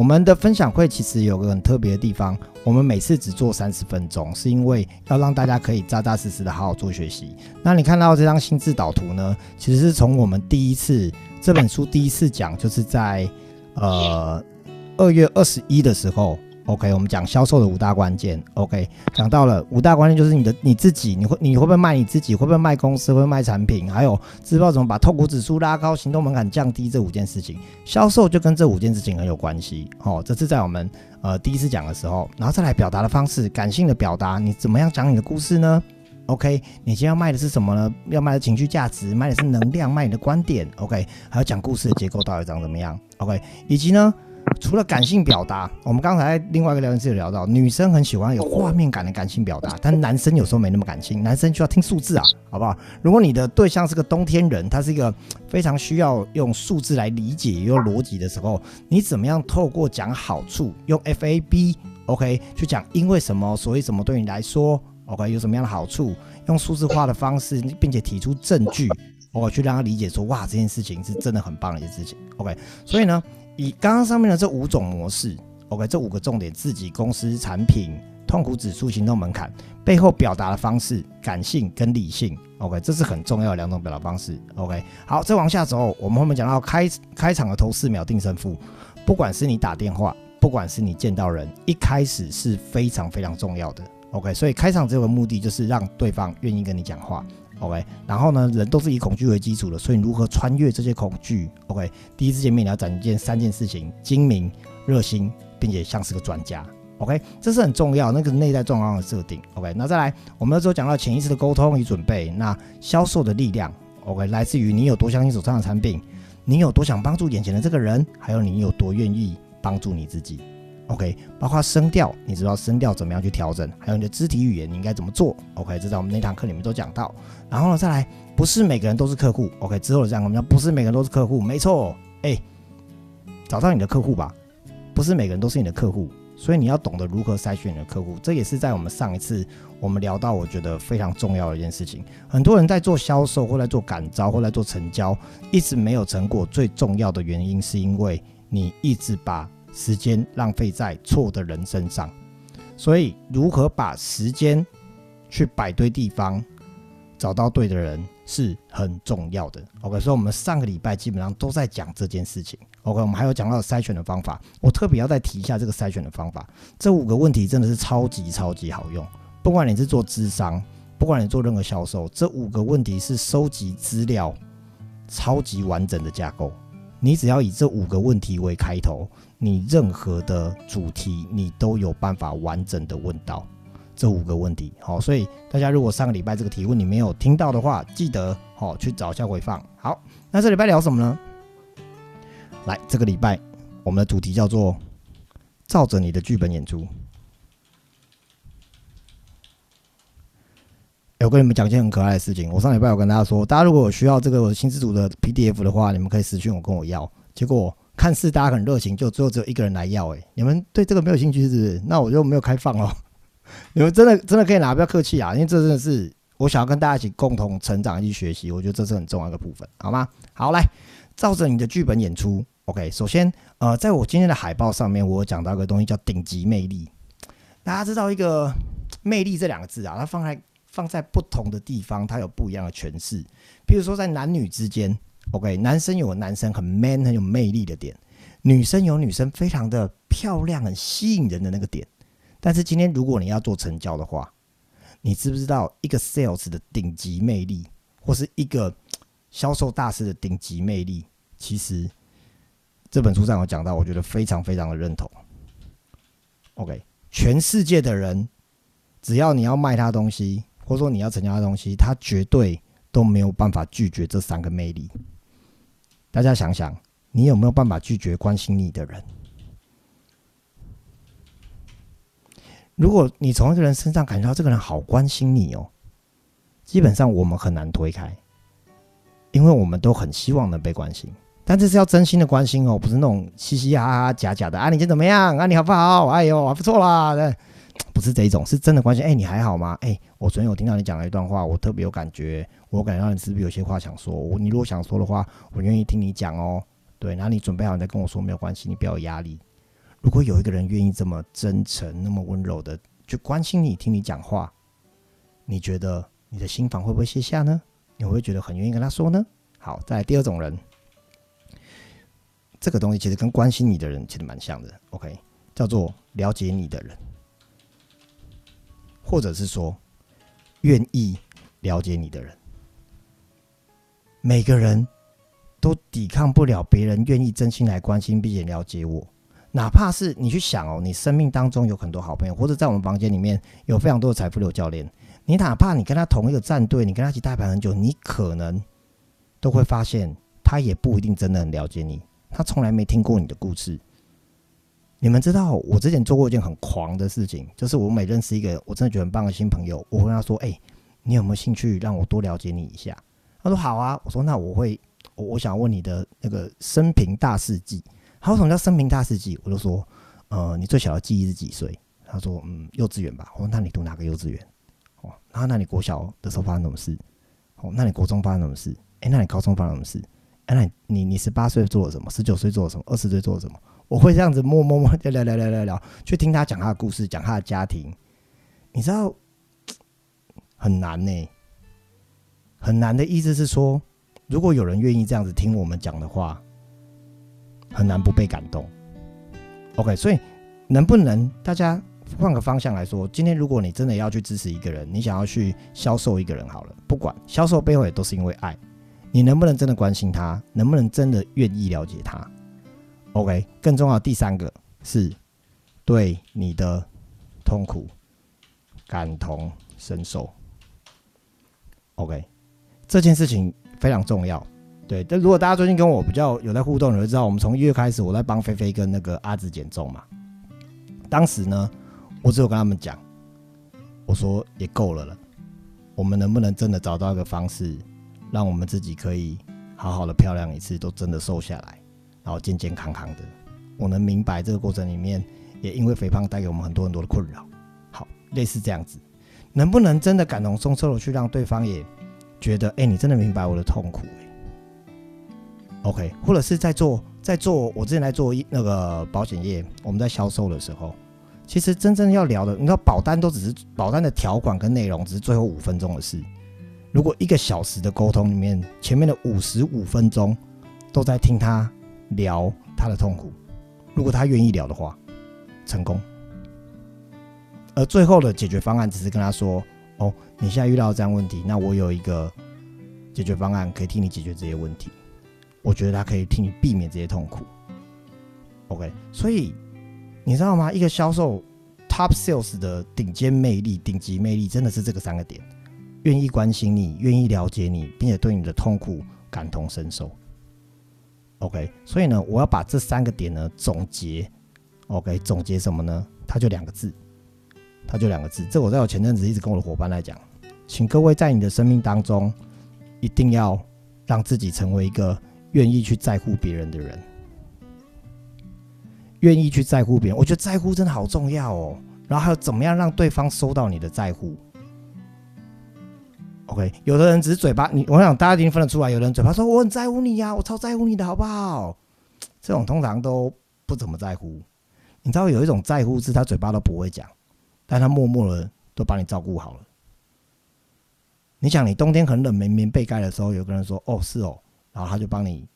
我们的分享会其实有个很特别的地方，我们每次只做三十分钟，是因为要让大家可以扎扎实实的好好做学习。那你看到这张心智导图呢，其实是从我们第一次这本书第一次讲，就是在呃二月二十一的时候。OK，我们讲销售的五大关键。OK，讲到了五大关键，就是你的你自己，你会你会不会卖你自己，会不会卖公司，会不会卖产品，还有知道怎么把痛苦指数拉高，行动门槛降低这五件事情，销售就跟这五件事情很有关系。哦，这是在我们呃第一次讲的时候，然后再来表达的方式，感性的表达，你怎么样讲你的故事呢？OK，你今天要卖的是什么呢？要卖的情绪价值，卖的是能量，卖你的观点。OK，还有讲故事的结构到底长怎么样？OK，以及呢？除了感性表达，我们刚才另外一个聊天室有聊到，女生很喜欢有画面感的感性表达，但男生有时候没那么感性，男生需要听数字啊，好不好？如果你的对象是个冬天人，他是一个非常需要用数字来理解、用逻辑的时候，你怎么样透过讲好处，用 FAB，OK，去讲因为什么，所以什么对你来说，OK，有什么样的好处，用数字化的方式，并且提出证据，我去让他理解说，哇，这件事情是真的很棒的一件事情，OK，所以呢。以刚刚上面的这五种模式，OK，这五个重点：自己、公司、产品、痛苦指数、行动门槛，背后表达的方式，感性跟理性，OK，这是很重要的两种表达方式，OK。好，再往下走，我们后面讲到开开场的头四秒定胜负，不管是你打电话，不管是你见到人，一开始是非常非常重要的，OK。所以开场这个目的就是让对方愿意跟你讲话。OK，然后呢，人都是以恐惧为基础的，所以你如何穿越这些恐惧？OK，第一次见面你要展现三件事情：精明、热心，并且像是个专家。OK，这是很重要，那个内在状况的设定。OK，那再来，我们那时候讲到潜意识的沟通与准备。那销售的力量，OK，来自于你有多相信手上的产品，你有多想帮助眼前的这个人，还有你有多愿意帮助你自己。OK，包括声调，你知道声调怎么样去调整，还有你的肢体语言，你应该怎么做？OK，这在我们那堂课里面都讲到。然后呢，再来，不是每个人都是客户。OK，之后这样我们讲，不是每个人都是客户，没错。哎，找到你的客户吧，不是每个人都是你的客户，所以你要懂得如何筛选你的客户。这也是在我们上一次我们聊到，我觉得非常重要的一件事情。很多人在做销售，或在做感召，或在做成交，一直没有成果。最重要的原因是因为你一直把时间浪费在错的人身上，所以如何把时间去摆对地方，找到对的人是很重要的。OK，所以我们上个礼拜基本上都在讲这件事情。OK，我们还有讲到筛选的方法，我特别要再提一下这个筛选的方法。这五个问题真的是超级超级好用，不管你是做智商，不管你做任何销售，这五个问题是收集资料超级完整的架构。你只要以这五个问题为开头。你任何的主题，你都有办法完整的问到这五个问题。好，所以大家如果上个礼拜这个提问你没有听到的话，记得好去找一下回放。好，那这礼拜聊什么呢？来，这个礼拜我们的主题叫做“照着你的剧本演出”。我跟你们讲一件很可爱的事情。我上礼拜有跟大家说，大家如果有需要这个新知组的 PDF 的话，你们可以私信我跟我要。结果。看似大家很热情，就最后只有一个人来要，哎，你们对这个没有兴趣是不是？那我就没有开放哦。你们真的真的可以拿，不要客气啊，因为这真的是我想要跟大家一起共同成长、一起学习，我觉得这是很重要的部分，好吗？好，来照着你的剧本演出。OK，首先，呃，在我今天的海报上面，我讲到一个东西叫顶级魅力。大家知道一个魅力这两个字啊，它放在放在不同的地方，它有不一样的诠释。譬如说，在男女之间。OK，男生有男生很 man 很有魅力的点，女生有女生非常的漂亮很吸引人的那个点。但是今天如果你要做成交的话，你知不知道一个 sales 的顶级魅力，或是一个销售大师的顶级魅力？其实这本书上有讲到，我觉得非常非常的认同。OK，全世界的人，只要你要卖他东西，或者说你要成交他东西，他绝对都没有办法拒绝这三个魅力。大家想想，你有没有办法拒绝关心你的人？如果你从一个人身上感觉到这个人好关心你哦，基本上我们很难推开，因为我们都很希望能被关心。但这是要真心的关心哦，不是那种嘻嘻哈哈、假假的啊！你今天怎么样？啊，你好不好？哎呦，还不错啦！不是这种，是真的关心。哎，你还好吗？哎，我昨天有听到你讲了一段话，我特别有感觉。我感觉到你是不是有些话想说？我你如果想说的话，我愿意听你讲哦。对，然后你准备好你再跟我说，没有关系，你不要有压力。如果有一个人愿意这么真诚、那么温柔的去关心你、听你讲话，你觉得你的心房会不会卸下呢？你会觉得很愿意跟他说呢？好，再来第二种人，这个东西其实跟关心你的人其实蛮像的。OK，叫做了解你的人，或者是说愿意了解你的人。每个人都抵抗不了别人愿意真心来关心并且了解我。哪怕是你去想哦，你生命当中有很多好朋友，或者在我们房间里面有非常多的财富流教练，你哪怕你跟他同一个战队，你跟他一起带盘很久，你可能都会发现他也不一定真的很了解你，他从来没听过你的故事。你们知道，我之前做过一件很狂的事情，就是我每认识一个我真的觉得很棒的新朋友，我会跟他说：“哎，你有没有兴趣让我多了解你一下？”他说：“好啊。”我说：“那我会，我我想问你的那个生平大事记。”他说什么叫生平大事记？我就说，呃，你最小的记忆是几岁？他说，嗯，幼稚园吧。我说，那你读哪个幼稚园？哦，然后那你国小的时候发生什么事？哦，那你国中发生什么事？哎，那你高中发生什么事？哎，那你你十八岁做了什么？十九岁做了什么？二十岁做了什么？我会这样子默默默聊聊聊聊聊聊，去听他讲他的故事，讲他的家庭。你知道 很难呢，很难的意思是说，如果有人愿意这样子听我们讲的话。很难不被感动。OK，所以能不能大家换个方向来说？今天如果你真的要去支持一个人，你想要去销售一个人好了，不管销售背后也都是因为爱。你能不能真的关心他？能不能真的愿意了解他？OK，更重要第三个是对你的痛苦感同身受。OK，这件事情非常重要。对，但如果大家最近跟我比较有在互动，你会知道，我们从一月开始，我在帮菲菲跟那个阿紫减重嘛。当时呢，我只有跟他们讲，我说也够了了，我们能不能真的找到一个方式，让我们自己可以好好的漂亮一次，都真的瘦下来，然后健健康康的。我能明白这个过程里面，也因为肥胖带给我们很多很多的困扰。好，类似这样子，能不能真的感同身受的去让对方也觉得，哎，你真的明白我的痛苦？OK，或者是在做在做，我之前来做那个保险业，我们在销售的时候，其实真正要聊的，你知道保单都只是保单的条款跟内容，只是最后五分钟的事。如果一个小时的沟通里面，前面的五十五分钟都在听他聊他的痛苦，如果他愿意聊的话，成功。而最后的解决方案只是跟他说：“哦，你现在遇到这样问题，那我有一个解决方案可以替你解决这些问题。”我觉得他可以替你避免这些痛苦。OK，所以你知道吗？一个销售 Top Sales 的顶尖魅力、顶级魅力，真的是这个三个点：愿意关心你，愿意了解你，并且对你的痛苦感同身受。OK，所以呢，我要把这三个点呢总结。OK，总结什么呢？它就两个字，它就两个字。这我在我前阵子一直跟我的伙伴来讲，请各位在你的生命当中，一定要让自己成为一个。愿意去在乎别人的人，愿意去在乎别人，我觉得在乎真的好重要哦。然后还有怎么样让对方收到你的在乎？OK，有的人只是嘴巴，你我想大家一定分得出来。有人嘴巴说我很在乎你呀，我超在乎你的好不好？这种通常都不怎么在乎。你知道有一种在乎是他嘴巴都不会讲，但他默默的都把你照顾好了。你想，你冬天很冷没棉被盖的时候，有个人说：“哦，是哦。”然后他就帮你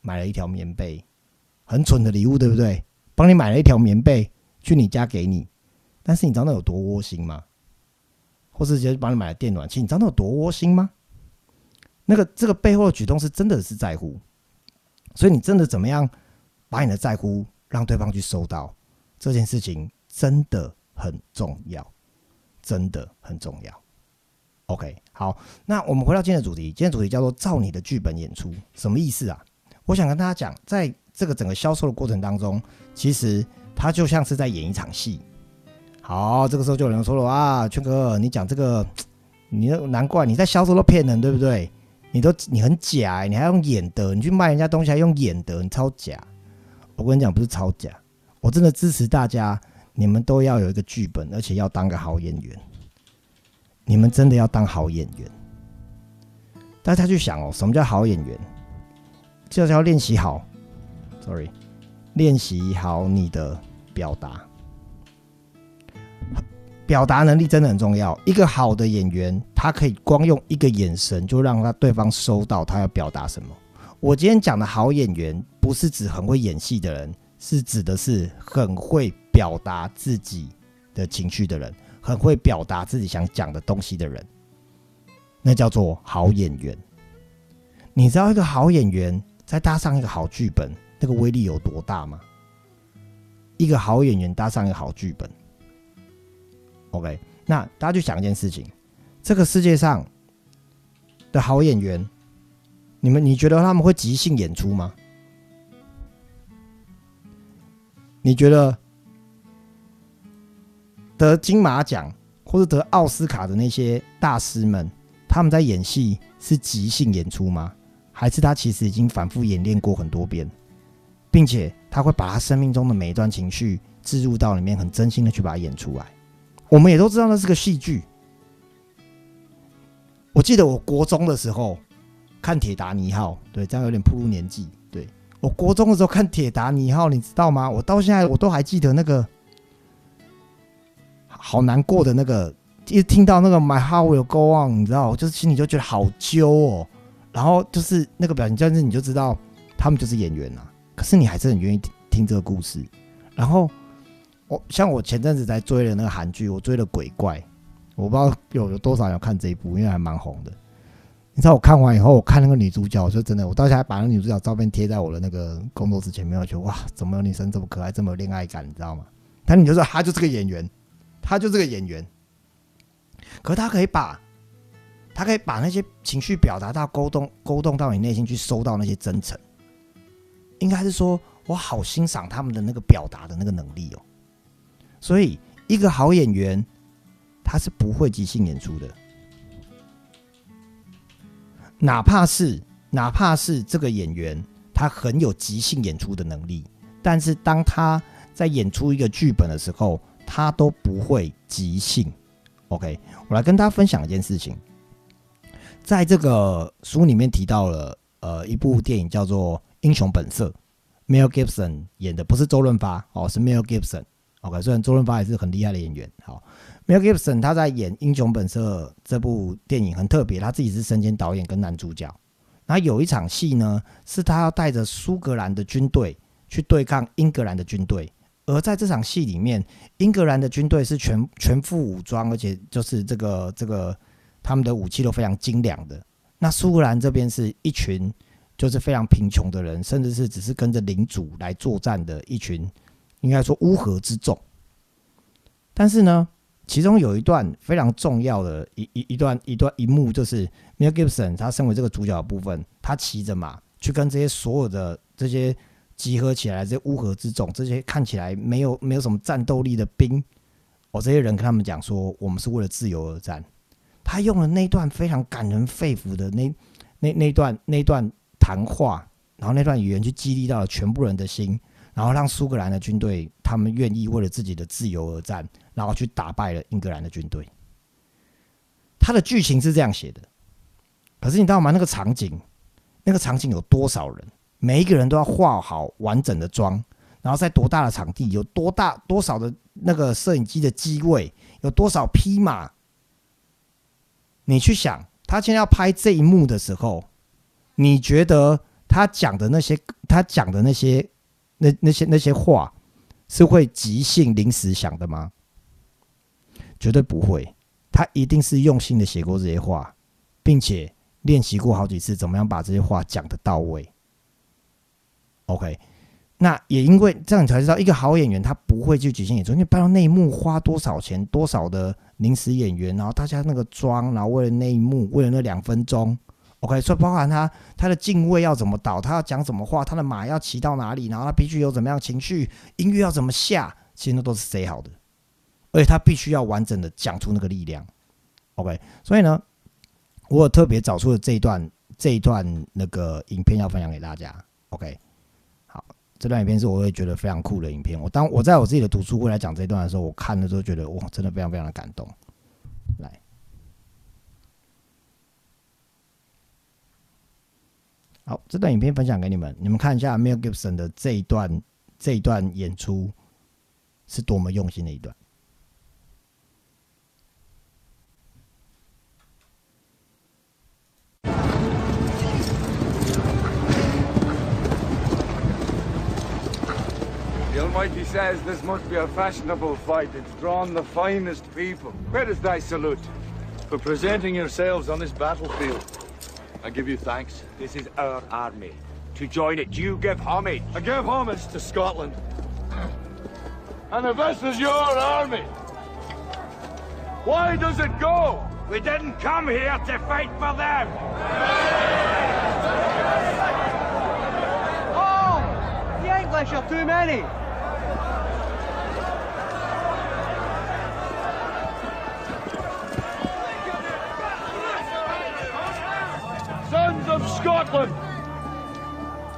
买了一条棉被，很蠢的礼物，对不对？帮你买了一条棉被去你家给你，但是你知道那有多窝心吗？或是直接帮你买了电暖气，你知道那有多窝心吗？那个这个背后的举动是真的是在乎，所以你真的怎么样把你的在乎让对方去收到这件事情，真的很重要，真的很重要。OK，好，那我们回到今天的主题。今天主题叫做“照你的剧本演出”，什么意思啊？我想跟大家讲，在这个整个销售的过程当中，其实它就像是在演一场戏。好，这个时候就有人说了啊，圈哥，你讲这个，你难怪你在销售都骗人，对不对？你都你很假，你还用演的，你去卖人家东西还用演的，你超假。我跟你讲，不是超假，我真的支持大家，你们都要有一个剧本，而且要当个好演员。你们真的要当好演员？大家去想哦，什么叫好演员？就是要练习好，sorry，练习好你的表达。表达能力真的很重要。一个好的演员，他可以光用一个眼神就让他对方收到他要表达什么。我今天讲的好演员，不是指很会演戏的人，是指的是很会表达自己的情绪的人，很会表达自己想讲的东西的人，那叫做好演员。你知道一个好演员再搭上一个好剧本，那个威力有多大吗？一个好演员搭上一个好剧本。OK，那大家去想一件事情：这个世界上的好演员，你们你觉得他们会即兴演出吗？你觉得得金马奖或者得奥斯卡的那些大师们，他们在演戏是即兴演出吗？还是他其实已经反复演练过很多遍，并且他会把他生命中的每一段情绪置入到里面，很真心的去把它演出来？我们也都知道那是个戏剧。我记得我国中的时候看《铁达尼号》，对，这样有点步入年纪。对我国中的时候看《铁达尼号》，你知道吗？我到现在我都还记得那个好难过的那个，一听到那个 “My heart will go on”，你知道，就是心里就觉得好揪哦。然后就是那个表情，但是你就知道他们就是演员啊。可是你还是很愿意听这个故事，然后。我像我前阵子在追的那个韩剧，我追了《鬼怪》，我不知道有有多少人看这一部，因为还蛮红的。你知道我看完以后，我看那个女主角，我说真的，我到现在把那个女主角照片贴在我的那个工作室前面，我觉得哇，怎么有女生这么可爱，这么有恋爱感，你知道吗？但你就说她就是个演员，她就是个演员，可她可以把，她可以把那些情绪表达到勾动，勾动到你内心去，收到那些真诚。应该是说我好欣赏他们的那个表达的那个能力哦。所以，一个好演员，他是不会即兴演出的。哪怕是哪怕是这个演员，他很有即兴演出的能力，但是当他在演出一个剧本的时候，他都不会即兴。OK，我来跟大家分享一件事情，在这个书里面提到了，呃，一部电影叫做《英雄本色》，Mel Gibson 演的，不是周润发哦，是 Mel Gibson。OK，虽然周润发也是很厉害的演员，好，Mel Gibson 他在演《英雄本色》这部电影很特别，他自己是身兼导演跟男主角。然后有一场戏呢，是他要带着苏格兰的军队去对抗英格兰的军队，而在这场戏里面，英格兰的军队是全全副武装，而且就是这个这个他们的武器都非常精良的。那苏格兰这边是一群就是非常贫穷的人，甚至是只是跟着领主来作战的一群。应该说乌合之众，但是呢，其中有一段非常重要的一一一段一段一幕，就是 Mel Gibson 他身为这个主角的部分，他骑着马去跟这些所有的这些集合起来这些乌合之众，这些看起来没有没有什么战斗力的兵，哦，这些人跟他们讲说，我们是为了自由而战。他用了那段非常感人肺腑的那那那段那段谈话，然后那段语言去激励到了全部人的心。然后让苏格兰的军队，他们愿意为了自己的自由而战，然后去打败了英格兰的军队。他的剧情是这样写的，可是你知道吗？那个场景，那个场景有多少人？每一个人都要化好完整的妆，然后在多大的场地，有多大多少的那个摄影机的机位，有多少匹马？你去想，他现在要拍这一幕的时候，你觉得他讲的那些，他讲的那些？那那些那些话是会即兴临时想的吗？绝对不会，他一定是用心的写过这些话，并且练习过好几次，怎么样把这些话讲的到位。OK，那也因为这样，你才知道一个好演员他不会去即兴演出，因为搬到内幕花多少钱，多少的临时演员，然后大家那个妆，然后为了内幕，为了那两分钟。OK，所以包含他他的敬畏要怎么导，他要讲什么话，他的马要骑到哪里，然后他必须有怎么样情绪，音乐要怎么下，其实那都是最好的，而且他必须要完整的讲出那个力量。OK，所以呢，我特别找出了这一段这一段那个影片要分享给大家。OK，好，这段影片是我会觉得非常酷的影片。我当我在我自己的读书会来讲这一段的时候，我看的时候觉得哇，真的非常非常的感动。好，这段影片分享给你们，你们看一下 Mel Gibson 的这一段这一段演出，是多么用心的一段。The Almighty says this must be a fashionable fight. It's drawn the finest people. Where is thy salute? For presenting yourselves on this battlefield. I give you thanks. This is our army. To join it, you give homage. I give homage to Scotland. And if this is your army, why does it go? We didn't come here to fight for them. Oh! The English are too many. Scotland,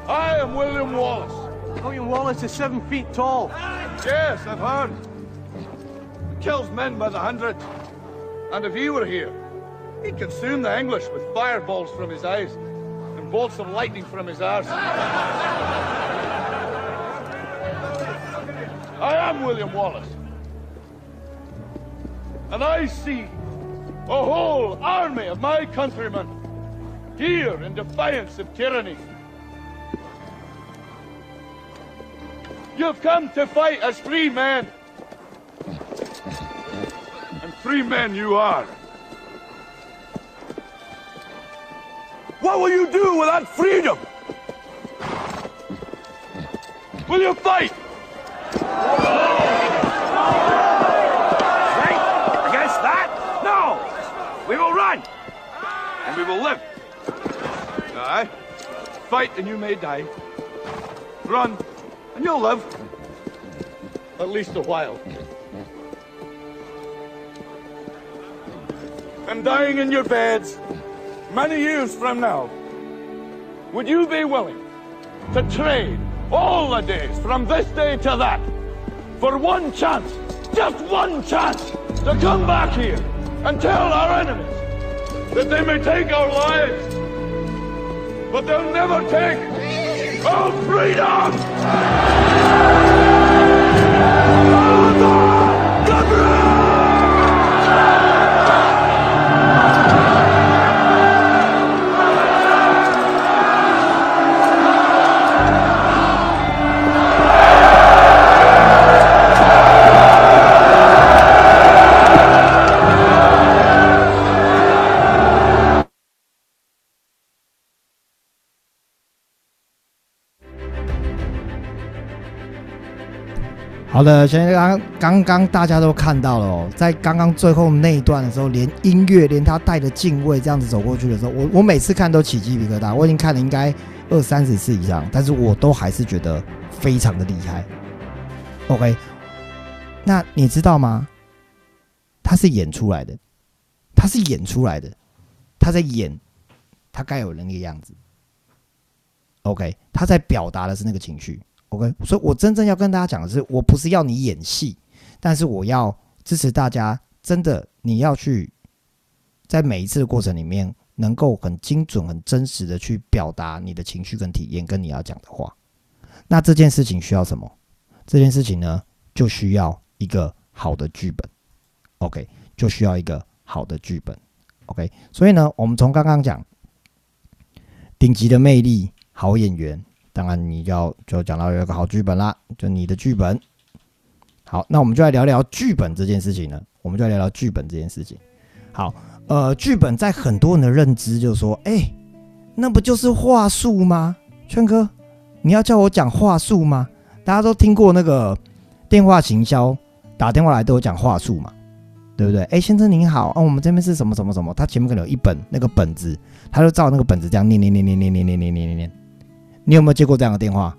I am William Wallace. William Wallace is seven feet tall. Yes, I've heard. He kills men by the hundred. And if he were here, he'd consume the English with fireballs from his eyes and bolts of lightning from his arse. I am William Wallace. And I see a whole army of my countrymen here in defiance of tyranny. You've come to fight as free men. And free men you are. What will you do with that freedom? Will you fight? Right? Against that? No! We will run! And we will live. Fight and you may die. Run and you'll live. At least a while. And dying in your beds many years from now, would you be willing to trade all the days from this day to that for one chance, just one chance, to come back here and tell our enemies that they may take our lives, but they'll never take our freedom! 好的，现在刚刚刚大家都看到了哦，在刚刚最后那一段的时候，连音乐，连他带着敬畏这样子走过去的时候，我我每次看都起鸡皮疙瘩。我已经看了应该二三十次以上，但是我都还是觉得非常的厉害。OK，那你知道吗？他是演出来的，他是演出来的，他在演他该有的那个样子。OK，他在表达的是那个情绪。OK，所以我真正要跟大家讲的是，我不是要你演戏，但是我要支持大家，真的你要去在每一次的过程里面，能够很精准、很真实的去表达你的情绪跟体验，跟你要讲的话。那这件事情需要什么？这件事情呢，就需要一个好的剧本。OK，就需要一个好的剧本。OK，所以呢，我们从刚刚讲顶级的魅力、好演员。当然，你要就讲到有一个好剧本啦，就你的剧本。好，那我们就来聊聊剧本这件事情呢。我们就来聊聊剧本这件事情。好，呃，剧本在很多人的认知就是说，哎，那不就是话术吗？圈哥，你要叫我讲话术吗？大家都听过那个电话行销，打电话来都有讲话术嘛，对不对？哎，先生您好，啊，我们这边是什么什么什么？他前面可能有一本那个本子，他就照那个本子这样念念念念念念念念念念念。你有没有接过这样的电话？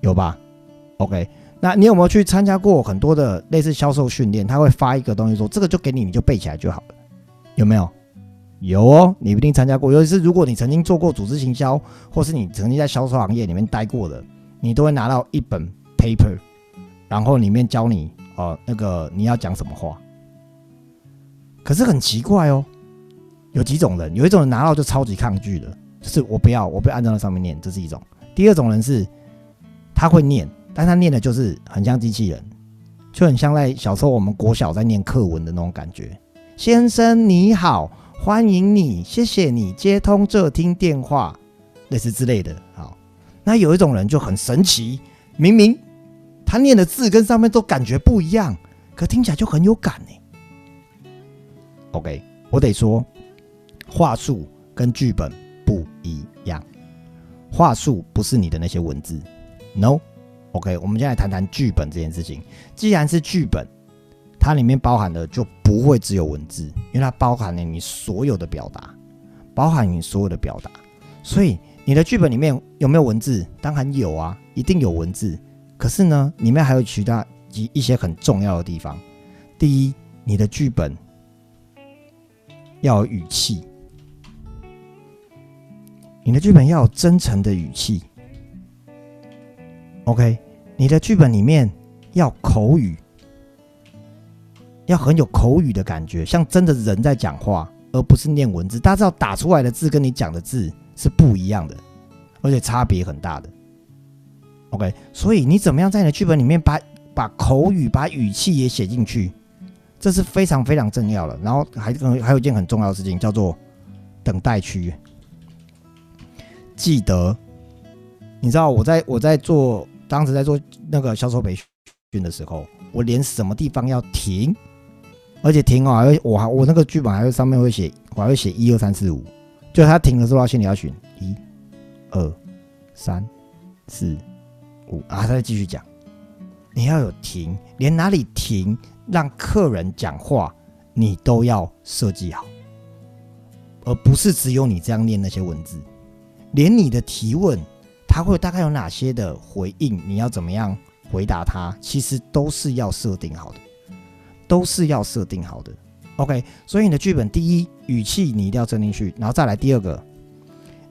有吧？OK，那你有没有去参加过很多的类似销售训练？他会发一个东西说这个就给你，你就背起来就好了。有没有？有哦，你一定参加过。尤其是如果你曾经做过组织行销，或是你曾经在销售行业里面待过的，你都会拿到一本 paper，然后里面教你哦那个你要讲什么话。可是很奇怪哦，有几种人，有一种人拿到就超级抗拒的。就是我不要，我不要按照那上面念，这是一种。第二种人是，他会念，但他念的就是很像机器人，就很像在小时候我们国小在念课文的那种感觉。先生你好，欢迎你，谢谢你接通这听电话，类似之类的。好，那有一种人就很神奇，明明他念的字跟上面都感觉不一样，可听起来就很有感呢。OK，我得说，话术跟剧本一样。话术不是你的那些文字，No。OK，我们现在谈谈剧本这件事情。既然是剧本，它里面包含的就不会只有文字，因为它包含了你所有的表达，包含你所有的表达。所以你的剧本里面有没有文字？当然有啊，一定有文字。可是呢，里面还有其他一一些很重要的地方。第一，你的剧本要有语气，你的剧本要有真诚的语气。OK，你的剧本里面要口语，要很有口语的感觉，像真的人在讲话，而不是念文字。大家知道打出来的字跟你讲的字是不一样的，而且差别很大的。OK，所以你怎么样在你的剧本里面把把口语、把语气也写进去，这是非常非常重要的。然后还还有一件很重要的事情，叫做等待区。记得，你知道我在我在做。当时在做那个销售培训的时候，我连什么地方要停，而且停哦，还会我还我那个剧本还会上面会写，我还会写一二三四五，就他停的时候，心里要选一、二、三、四、五啊，他再继续讲，你要有停，连哪里停，让客人讲话，你都要设计好，而不是只有你这样念那些文字，连你的提问。他会大概有哪些的回应？你要怎么样回答他？其实都是要设定好的，都是要设定好的。OK，所以你的剧本第一语气你一定要装进去，然后再来第二个，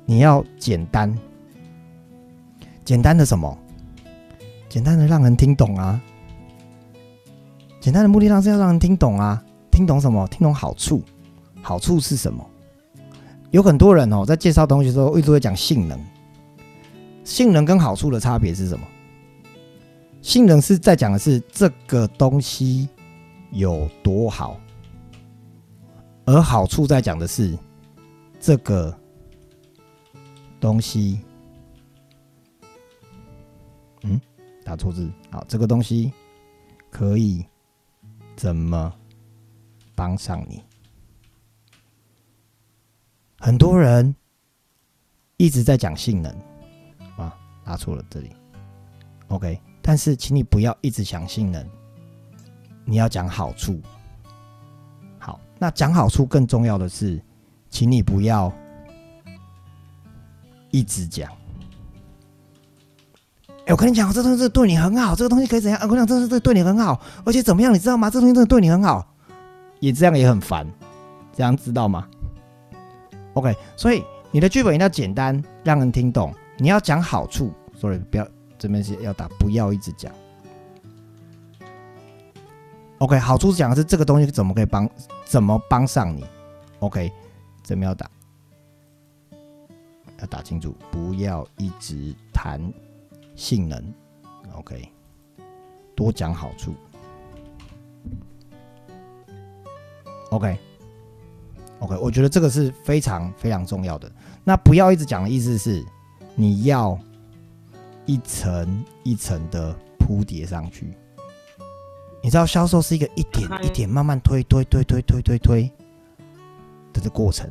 你要简单，简单的什么？简单的让人听懂啊！简单的目的上是要让人听懂啊，听懂什么？听懂好处，好处是什么？有很多人哦，在介绍东西的时候，一直会讲性能。性能跟好处的差别是什么？性能是在讲的是这个东西有多好，而好处在讲的是这个东西，嗯，打错字，好，这个东西可以怎么帮上你？很多人一直在讲性能啊。答错了，这里，OK。但是，请你不要一直讲性能，你要讲好处。好，那讲好处更重要的是，请你不要一直讲。哎，我跟你讲，这东西对你很好，这个东西可以怎样？我跟你讲，这是这对你很好，而且怎么样？你知道吗？这东西真的对你很好，也这样也很烦，这样知道吗？OK。所以，你的剧本一定要简单，让人听懂。你要讲好处，sorry，不要这边是要打，不要一直讲。OK，好处讲的是这个东西怎么可以帮，怎么帮上你。OK，怎么要打？要打清楚，不要一直谈性能。OK，多讲好处。OK OK，OK，我觉得这个是非常非常重要的。那不要一直讲的意思是。你要一层一层的铺叠上去，你知道销售是一个一点一点慢慢推推推推推推推的这过程。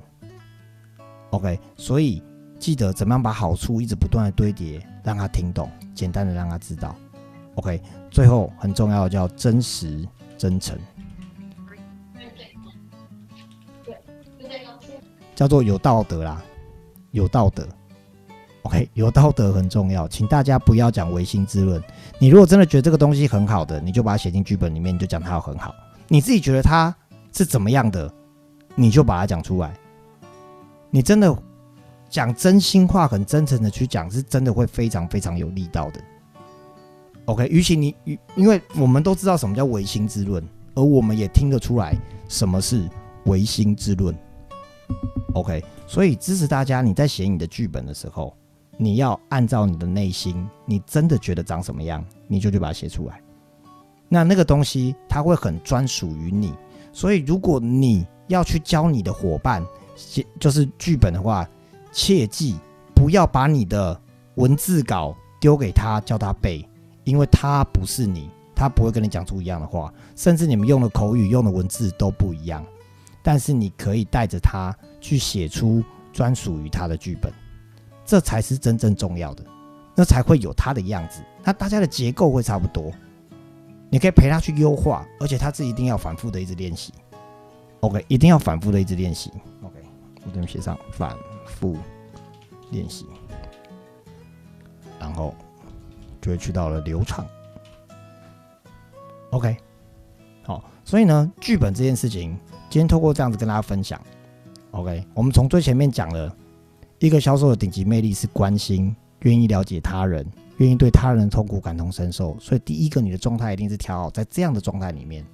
OK，所以记得怎么样把好处一直不断的堆叠，让他听懂，简单的让他知道。OK，最后很重要的叫真实真诚，叫做有道德啦，有道德。OK，有道德很重要，请大家不要讲唯心之论。你如果真的觉得这个东西很好的，你就把它写进剧本里面，你就讲它很好。你自己觉得它是怎么样的，你就把它讲出来。你真的讲真心话，很真诚的去讲，是真的会非常非常有力道的。OK，与其你，因为我们都知道什么叫唯心之论，而我们也听得出来什么是唯心之论。OK，所以支持大家，你在写你的剧本的时候。你要按照你的内心，你真的觉得长什么样，你就去把它写出来。那那个东西它会很专属于你。所以如果你要去教你的伙伴写就是剧本的话，切记不要把你的文字稿丢给他叫他背，因为他不是你，他不会跟你讲出一样的话，甚至你们用的口语、用的文字都不一样。但是你可以带着他去写出专属于他的剧本，这才是真正重要的，那才会有他的样子。那大家的结构会差不多，你可以陪他去优化，而且他是一定要反复的一直练习。OK，一定要反复的一直练习。OK，我这边写上反复练习，然后就会去到了流畅。OK，好，所以呢，剧本这件事情，今天透过这样子跟大家分享。OK，我们从最前面讲了一个销售的顶级魅力是关心，愿意了解他人，愿意对他人的痛苦感同身受。所以第一个，你的状态一定是调好在这样的状态里面，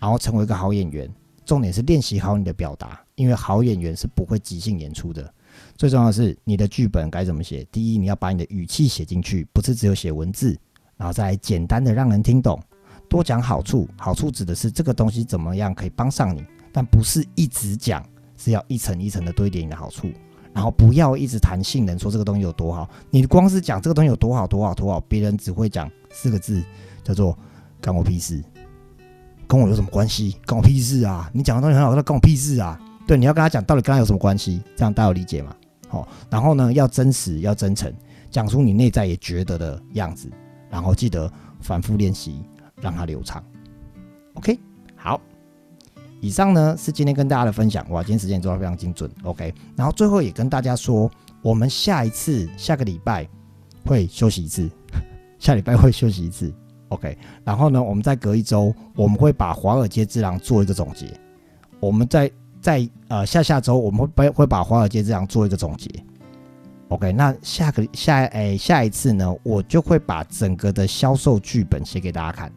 然后成为一个好演员。重点是练习好你的表达，因为好演员是不会即兴演出的。最重要的是你的剧本该怎么写？第一，你要把你的语气写进去，不是只有写文字，然后再简单的让人听懂，多讲好处。好处指的是这个东西怎么样可以帮上你，但不是一直讲，是要一层一层的堆叠你的好处，然后不要一直谈性能，说这个东西有多好。你光是讲这个东西有多好多好多好，别人只会讲四个字，叫做“干我屁事”。跟我有什么关系？干我屁事啊！你讲的东西很好，那干我屁事啊！对，你要跟他讲到底跟他有什么关系？这样大家有理解吗？好，然后呢，要真实，要真诚，讲出你内在也觉得的样子，然后记得反复练习，让它流畅。OK，好，以上呢是今天跟大家的分享。哇，今天时间也做的非常精准。OK，然后最后也跟大家说，我们下一次下个礼拜会休息一次，下礼拜会休息一次。OK，然后呢，我们再隔一周，我们会把《华尔街之狼》做一个总结。我们在在呃下下周，我们会会把《华尔街之狼》做一个总结。OK，那下个下诶下一次呢，我就会把整个的销售剧本写给大家看，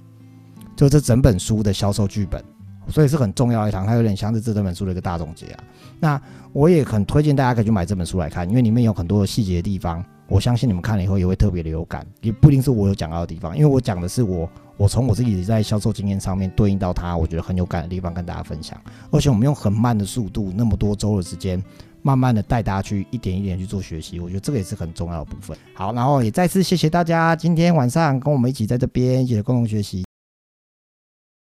就这整本书的销售剧本，所以是很重要一堂，它有点像是这这本书的一个大总结啊。那我也很推荐大家可以去买这本书来看，因为里面有很多的细节的地方。我相信你们看了以后也会特别的有感，也不一定是我有讲到的地方，因为我讲的是我我从我自己在销售经验上面对应到它，我觉得很有感的地方跟大家分享。而且我们用很慢的速度，那么多周的时间，慢慢的带大家去一点一点去做学习，我觉得这个也是很重要的部分。好，然后也再次谢谢大家今天晚上跟我们一起在这边一起共同学习。